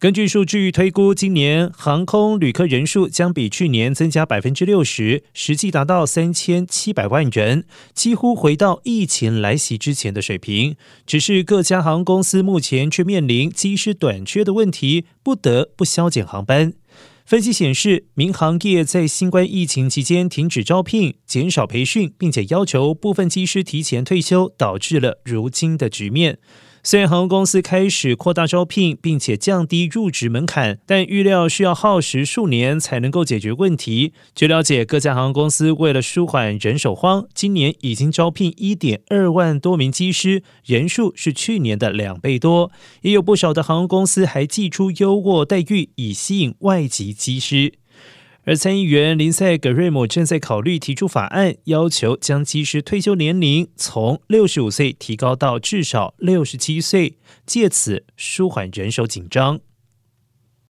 根据数据推估，今年航空旅客人数将比去年增加百分之六十，实际达到三千七百万人，几乎回到疫情来袭之前的水平。只是各家航空公司目前却面临机师短缺的问题，不得不削减航班。分析显示，民航业在新冠疫情期间停止招聘、减少培训，并且要求部分机师提前退休，导致了如今的局面。虽然航空公司开始扩大招聘，并且降低入职门槛，但预料需要耗时数年才能够解决问题。据了解，各家航空公司为了舒缓人手荒，今年已经招聘一点二万多名机师，人数是去年的两倍多。也有不少的航空公司还寄出优渥待遇，以吸引外籍机师。而参议员林赛·格瑞姆正在考虑提出法案，要求将机师退休年龄从六十五岁提高到至少六十七岁，借此舒缓人手紧张。